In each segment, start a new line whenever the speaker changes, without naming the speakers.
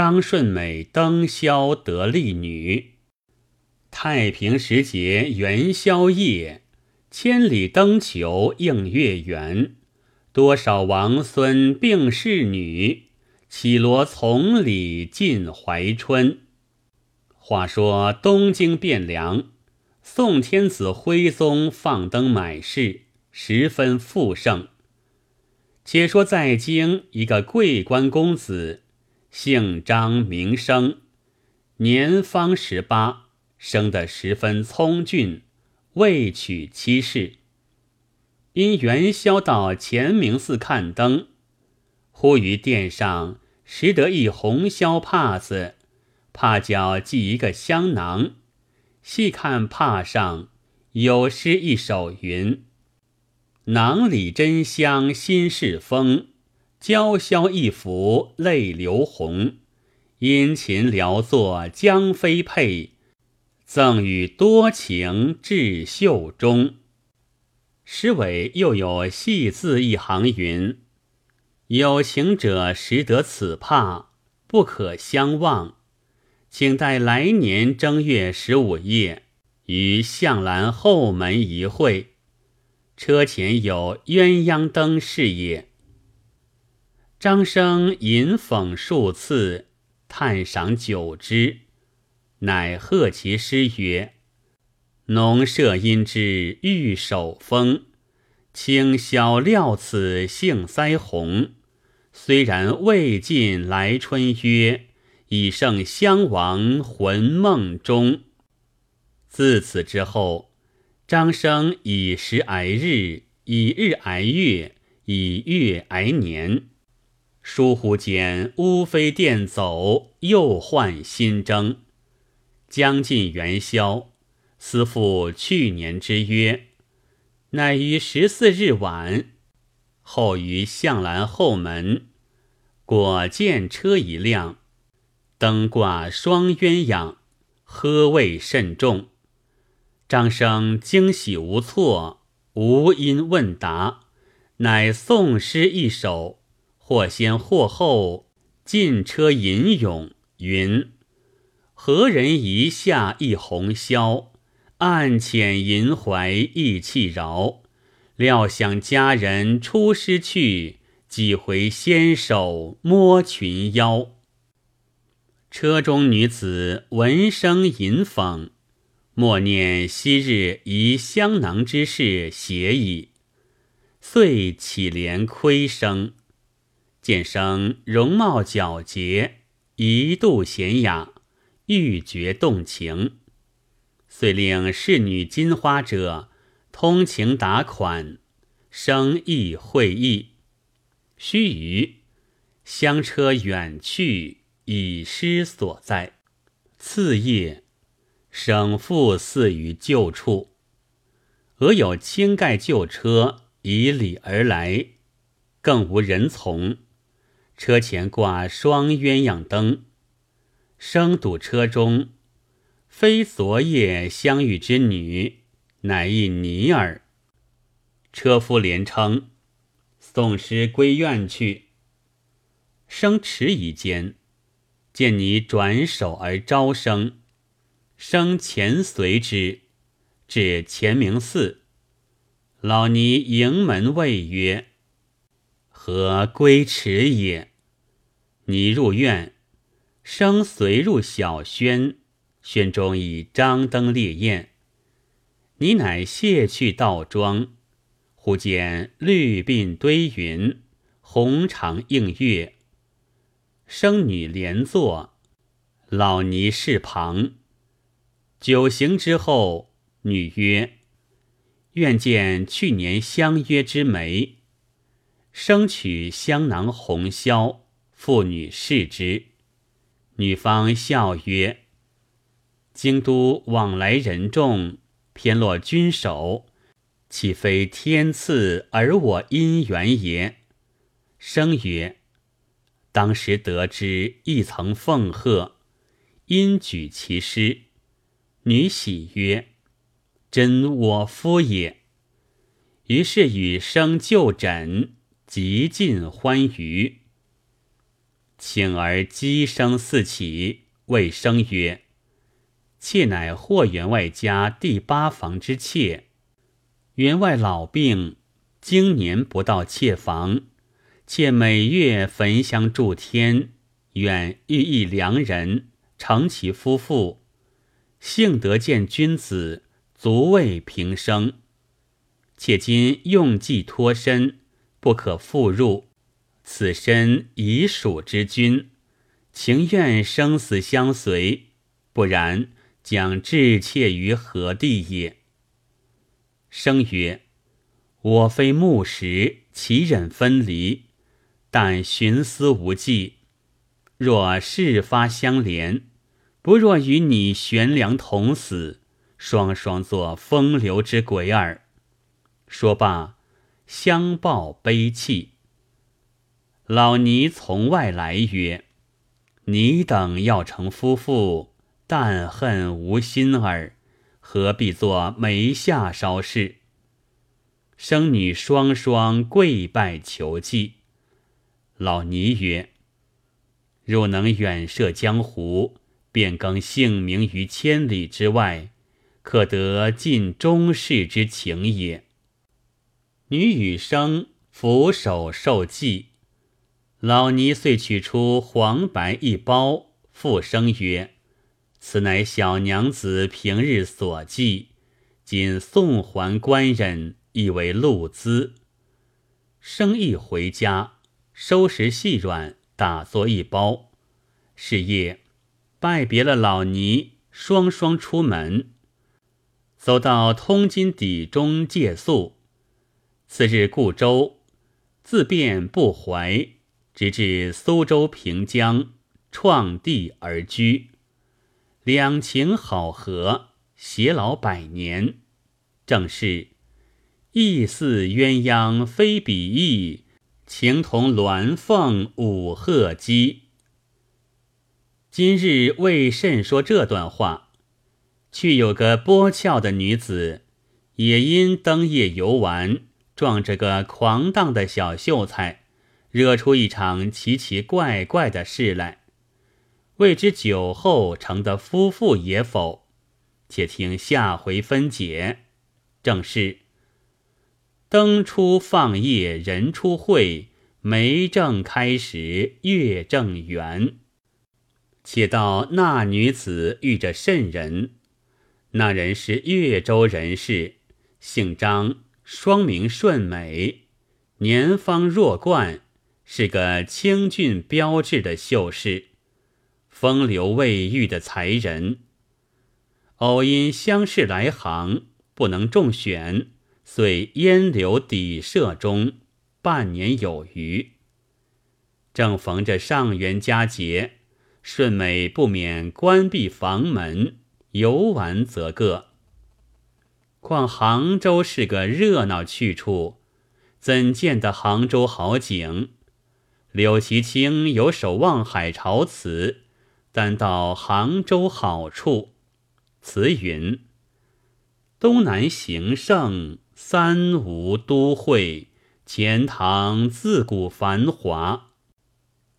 张顺美登霄得丽女。太平时节元宵夜，千里灯球映月圆。多少王孙并侍女，绮罗从里尽怀春。话说东京汴梁，宋天子徽宗放灯买市，十分富盛。且说在京一个贵官公子，姓张名生，年方十八，生得十分聪俊，未娶妻室。因元宵到乾明寺看灯，忽于殿上拾得一红绡帕子，帕角系一个香囊，细看帕上有诗一首，云。囊里真香心事风，娇绡一拂泪流红。殷勤聊作将妃配，赠与多情至袖中。诗尾又有细字一行云：“有情者识得此帕，不可相忘，请待来年正月十五夜，于向兰后门一会。”车前有鸳鸯灯是也。张生吟讽数次，叹赏久之，乃贺其诗曰：“农舍因之玉守风，清晓料此杏腮红。虽然未尽来春约，已胜襄王魂梦中。”自此之后。张生以时挨日，以日挨月，以月挨年。疏忽间，乌飞电走，又换新征。将近元宵，思复去年之约，乃于十四日晚，后于向兰后门，果见车一辆，灯挂双鸳鸯，喝味甚重。张生惊喜无措，无因问答，乃诵诗一首，或先或后，进车吟咏云：“何人一下一红绡？暗遣银怀意气饶。料想佳人出师去，几回纤手摸裙腰。”车中女子闻声吟讽。莫念昔日遗香囊之事写矣，遂起怜亏生。见生容貌皎洁，一度娴雅，欲绝动情，遂令侍女金花者通情达款，生意会意。须臾，香车远去，以失所在。次夜。省复似于旧处，俄有轻盖旧车以礼而来，更无人从。车前挂双鸳鸯灯，生堵车中，非昨夜相遇之女，乃一尼儿。车夫连称送师归院去。生迟疑间，见你转手而招生。生前随之，至乾明寺，老尼迎门谓曰：“何归迟也？”尼入院，生随入小轩，轩中已张灯烈焰。你乃卸去道装，忽见绿鬓堆云，红裳映月，生女连坐，老尼侍旁。酒行之后，女曰：“愿见去年相约之眉。”生取香囊红绡，妇女视之。女方笑曰：“京都往来人众，偏落君手，岂非天赐而我姻缘也？”生曰：“当时得知，亦曾奉贺，因举其诗。”女喜曰：“真我夫也。”于是与生就诊，极尽欢愉。请而鸡声四起，谓生曰：“妾乃霍员外家第八房之妾，员外老病，经年不到妾房，妾每月焚香祝天，愿遇一良人，成其夫妇。幸得见君子，足慰平生。且今用计脱身，不可复入。此身已属之君，情愿生死相随，不然将置妾于何地也？生曰：“我非木石，岂忍分离？但寻思无计。若事发相连。”不若与你悬梁同死，双双作风流之鬼耳。说罢，相抱悲泣。老尼从外来曰：“你等要成夫妇，但恨无心儿，何必做眉下梢事？”生女双双跪拜求计。老尼曰：“若能远涉江湖。”便更姓名于千里之外，可得尽终世之情也。女与生俯首受祭，老尼遂取出黄白一包，复生曰：“此乃小娘子平日所寄，今送还官人，以为路资。”生意回家，收拾细软，打作一包。是夜。拜别了老尼，双双出门，走到通津底中借宿。次日故州，自便不怀，直至苏州平江，创地而居。两情好合，偕老百年。正是意似鸳鸯非比翼，情同鸾凤舞鹤鸡。今日为甚说这段话？去有个波俏的女子，也因登夜游玩，撞着个狂荡的小秀才，惹出一场奇奇怪怪的事来。未知酒后成的夫妇也否？且听下回分解。正是灯初放夜人初会，梅正开时月正圆。且道那女子遇着甚人，那人是越州人士，姓张，双名顺美，年方弱冠，是个清俊标致的秀士，风流未遇的才人。偶因乡试来杭，不能中选，遂烟流底舍中，半年有余。正逢着上元佳节。顺美不免关闭房门，游玩则个。况杭州是个热闹去处，怎见得杭州好景？柳其清有首望海潮词，但道杭州好处。词云：东南形胜，三吴都会，钱塘自古繁华，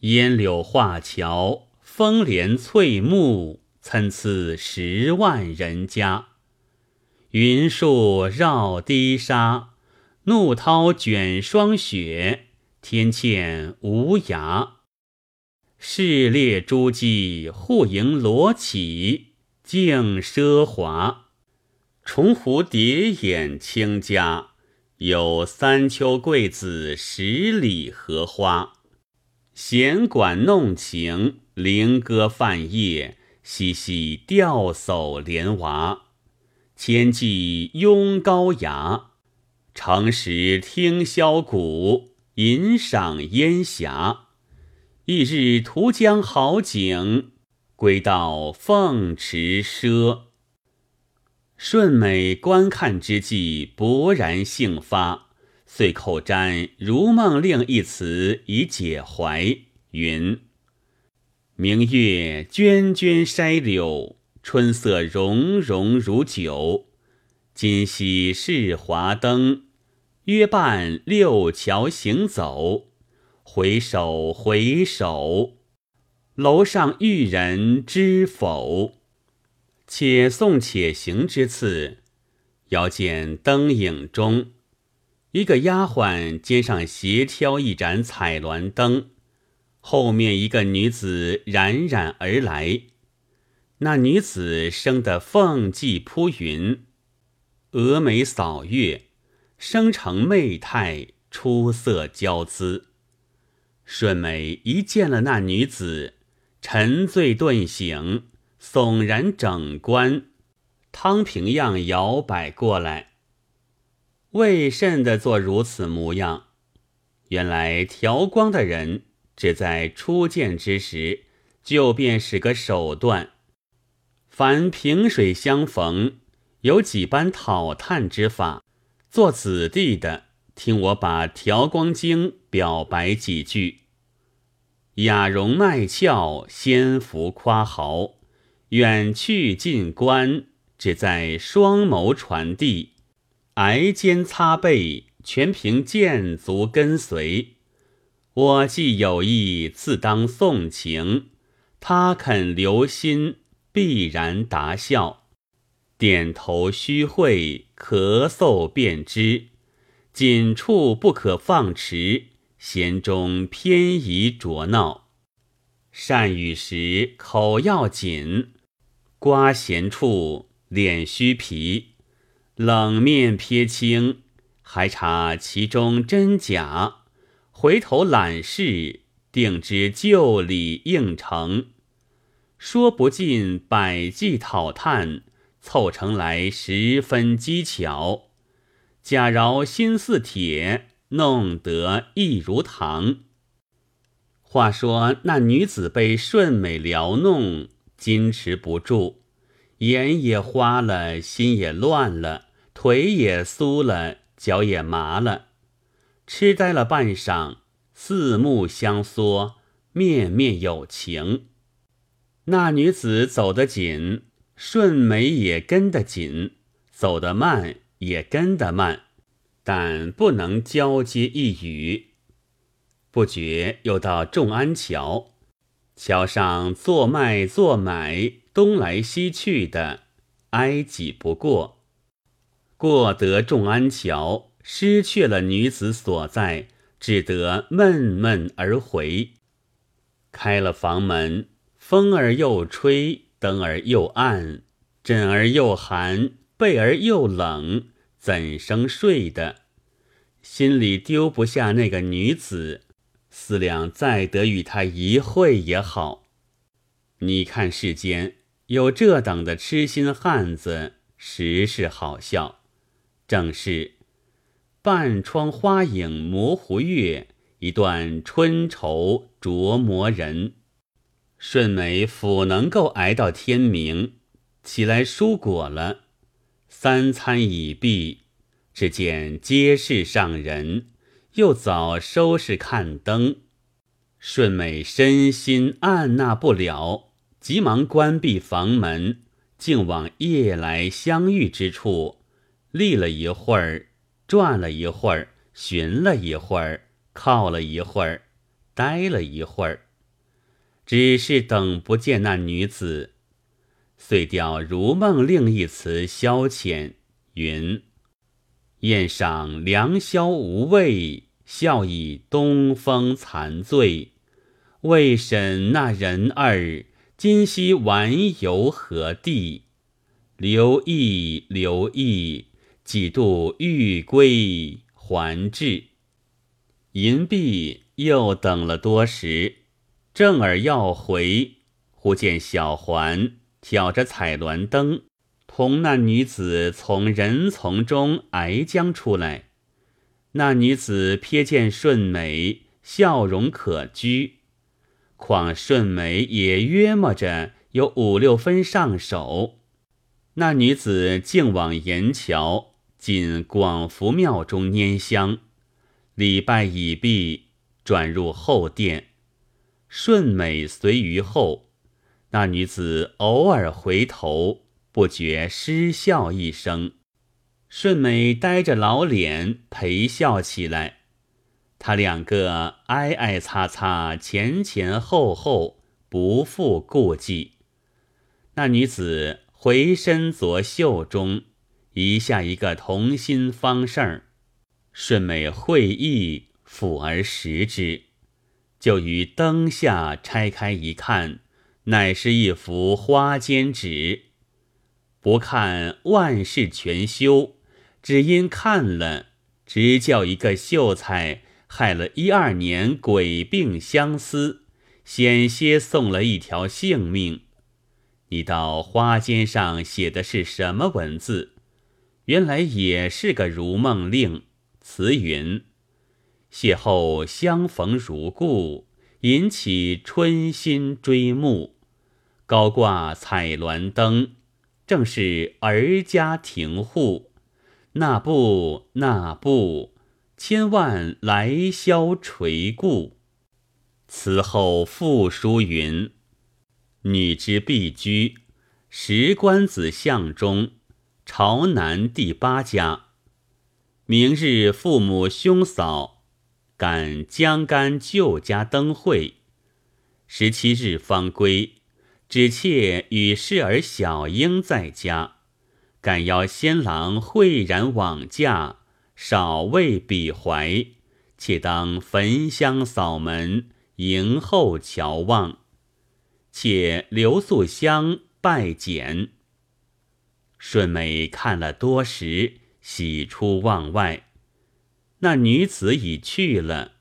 烟柳画桥。风帘翠幕，参差十万人家。云树绕堤沙，怒涛卷霜雪。天堑无涯，市列珠玑，户盈罗绮，竞奢华。重湖叠眼清家，有三秋桂子，十里荷花。弦管弄晴。灵歌泛夜，嬉戏钓叟莲娃，千骑拥高崖，乘时听箫鼓，吟赏烟霞。一日图江好景，归到凤池赊。顺美观看之际，勃然兴发，遂口占“如梦令”一词以解怀，云。明月涓涓筛柳，春色融融如酒。今夕是华灯，约伴六桥行走。回首回首，楼上遇人知否？且送且行之次，遥见灯影中，一个丫鬟肩上斜挑一盏彩鸾灯，后面一个女子冉冉而来。那女子生得凤髻铺云，蛾眉扫月，生成媚态，出色娇姿。顺美一见了那女子，沉醉顿醒，悚然整冠，汤瓶样摇摆过来。为甚的做如此模样？原来调光的人只在初见之时，就便使个手段。凡萍水相逢，有几般讨探之法。做子弟的，听我把《调光经》表白几句：雅容迈俏，仙福夸豪，远去近观，只在双眸传递。挨肩擦背，全凭剑足跟随。我既有意，自当送情；他肯留心。必然答笑，点头虚会，咳嗽便知。紧处不可放迟，弦中偏移着闹。善语时口要紧，刮弦处脸须皮。冷面撇清，还查其中真假。回头览事，定知旧理应成。说不尽百计讨探，凑成来十分机巧。假饶心似铁，弄得意如糖。话说那女子被顺美撩弄，矜持不住，眼也花了，心也乱了，腿也酥了，脚也麻了，痴呆了半晌，四目相缩，面面有情。那女子走得紧，顺眉也跟得紧；走得慢，也跟得慢，但不能交接一语。不觉又到众安桥，桥上做卖做买，东来西去的，挨挤不过。过得众安桥，失去了女子所在，只得闷闷而回。开了房门。风儿又吹，灯儿又暗，枕儿又寒，被儿又冷，怎生睡的？心里丢不下那个女子，思量再得与她一会也好。你看世间有这等的痴心汉子，实是好笑。正是半窗花影模糊月，一段春愁琢磨人。顺美甫能够挨到天明，起来蔬果了，三餐已毕，只见街市上人，又早收拾看灯。顺美身心按捺不了，急忙关闭房门，竟往夜来相遇之处立了一会儿，转了一会儿，寻了一会儿，靠了一会儿，呆了一会儿。只是等不见那女子，遂调如梦另一词消遣云：“宴赏良宵无味，笑以东风残醉。未审那人儿，今夕玩游何地？留意留意，几度欲归还至。银币又等了多时。”正儿要回，忽见小环挑着彩鸾灯，同那女子从人丛中挨将出来。那女子瞥见顺美，笑容可掬，况顺美也约摸着有五六分上手。那女子竟往岩桥进广福庙中拈香，礼拜已毕，转入后殿。顺美随于后，那女子偶尔回头，不觉失笑一声。顺美呆着老脸陪笑起来。他两个挨挨擦擦，前前后后，不复顾忌。那女子回身左袖中，遗下一个同心方胜顺美会意，抚而食之，就于灯下拆开一看，乃是一幅花笺纸。不看万事全休，只因看了，直叫一个秀才。害了一二年鬼病相思，险些送了一条性命。你到花笺上写的是什么文字？原来也是个如梦令，词云：邂逅相逢如故，引起春心追慕。高挂彩鸾灯，正是儿家庭户。那不那不。千万来消垂顾。此后复书云：“女之必居，十官子相中，朝南第八家。明日父母兄嫂赶江干旧家灯会，十七日方归。只妾与侍儿小英在家，敢邀先郎慧然往驾。”少为彼怀，且当焚香扫门，迎候瞧望。且留素香拜简。顺美看了多时，喜出望外。那女子已去了，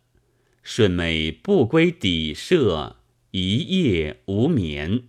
顺美不归邸舍，一夜无眠。